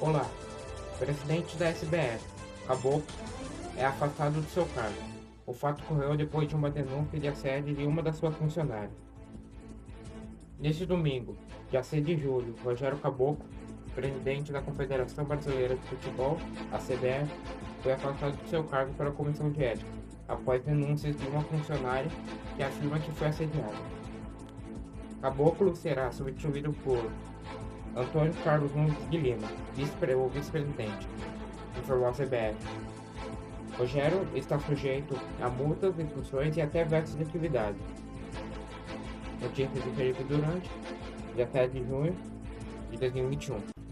Olá, presidente da SBF, Caboclo, é afastado do seu cargo. O fato ocorreu depois de uma denúncia de assédio de uma das suas funcionárias. Neste domingo, dia 6 de julho, Rogério Caboclo, presidente da Confederação Brasileira de Futebol, a CBF, foi afastado do seu cargo pela Comissão de Ética, após denúncias de uma funcionária que afirma que foi assediada. Caboclo será substituído por Antônio Carlos Nunes de Lima, vice o vice-presidente, informou a CBF. Rogério está sujeito a multas, expulsões e até vetos de atividade. Notícias de Felipe Durante, dia 7 de junho de 2021.